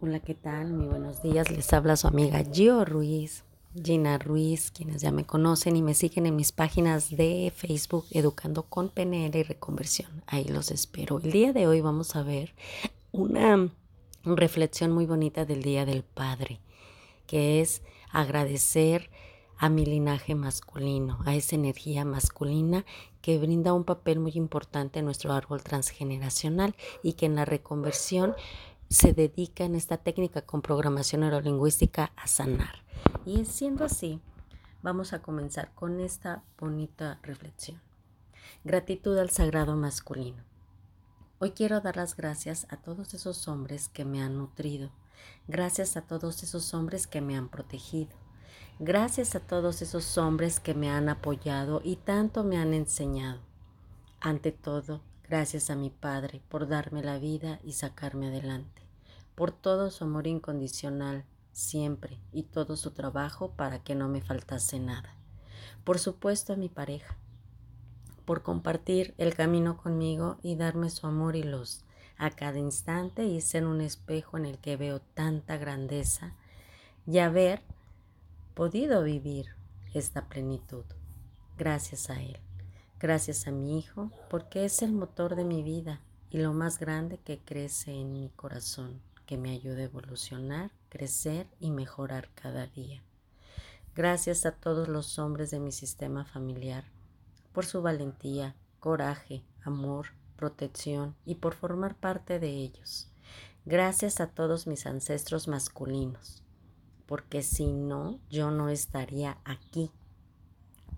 Hola, ¿qué tal? Muy buenos días. Les habla su amiga Gio Ruiz, Gina Ruiz, quienes ya me conocen y me siguen en mis páginas de Facebook Educando con PNL y Reconversión. Ahí los espero. El día de hoy vamos a ver una reflexión muy bonita del Día del Padre, que es agradecer a mi linaje masculino, a esa energía masculina que brinda un papel muy importante en nuestro árbol transgeneracional y que en la reconversión se dedica en esta técnica con programación neurolingüística a sanar. Y siendo así, vamos a comenzar con esta bonita reflexión. Gratitud al sagrado masculino. Hoy quiero dar las gracias a todos esos hombres que me han nutrido, gracias a todos esos hombres que me han protegido, gracias a todos esos hombres que me han apoyado y tanto me han enseñado. Ante todo, Gracias a mi Padre por darme la vida y sacarme adelante, por todo su amor incondicional siempre y todo su trabajo para que no me faltase nada. Por supuesto a mi pareja, por compartir el camino conmigo y darme su amor y luz a cada instante y ser un espejo en el que veo tanta grandeza y haber podido vivir esta plenitud gracias a Él. Gracias a mi Hijo, porque es el motor de mi vida y lo más grande que crece en mi corazón, que me ayuda a evolucionar, crecer y mejorar cada día. Gracias a todos los hombres de mi sistema familiar por su valentía, coraje, amor, protección y por formar parte de ellos. Gracias a todos mis ancestros masculinos, porque si no, yo no estaría aquí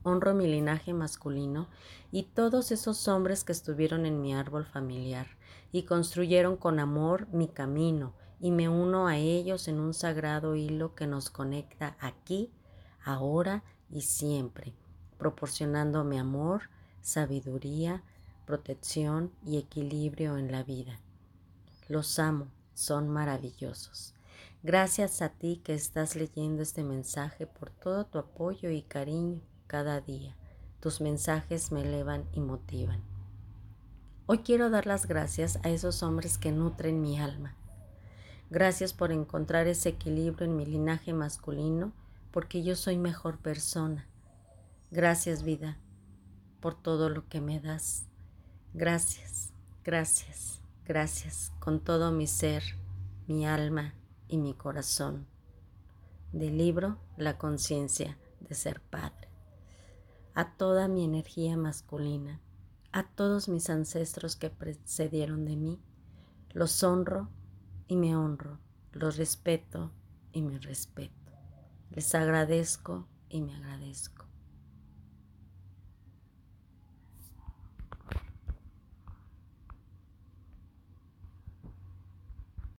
honro mi linaje masculino y todos esos hombres que estuvieron en mi árbol familiar y construyeron con amor mi camino y me uno a ellos en un sagrado hilo que nos conecta aquí, ahora y siempre, proporcionándome amor, sabiduría, protección y equilibrio en la vida. Los amo, son maravillosos. Gracias a ti que estás leyendo este mensaje por todo tu apoyo y cariño cada día. Tus mensajes me elevan y motivan. Hoy quiero dar las gracias a esos hombres que nutren mi alma. Gracias por encontrar ese equilibrio en mi linaje masculino, porque yo soy mejor persona. Gracias vida por todo lo que me das. Gracias, gracias, gracias con todo mi ser, mi alma y mi corazón. Del libro La conciencia de ser padre a toda mi energía masculina, a todos mis ancestros que precedieron de mí. Los honro y me honro, los respeto y me respeto. Les agradezco y me agradezco.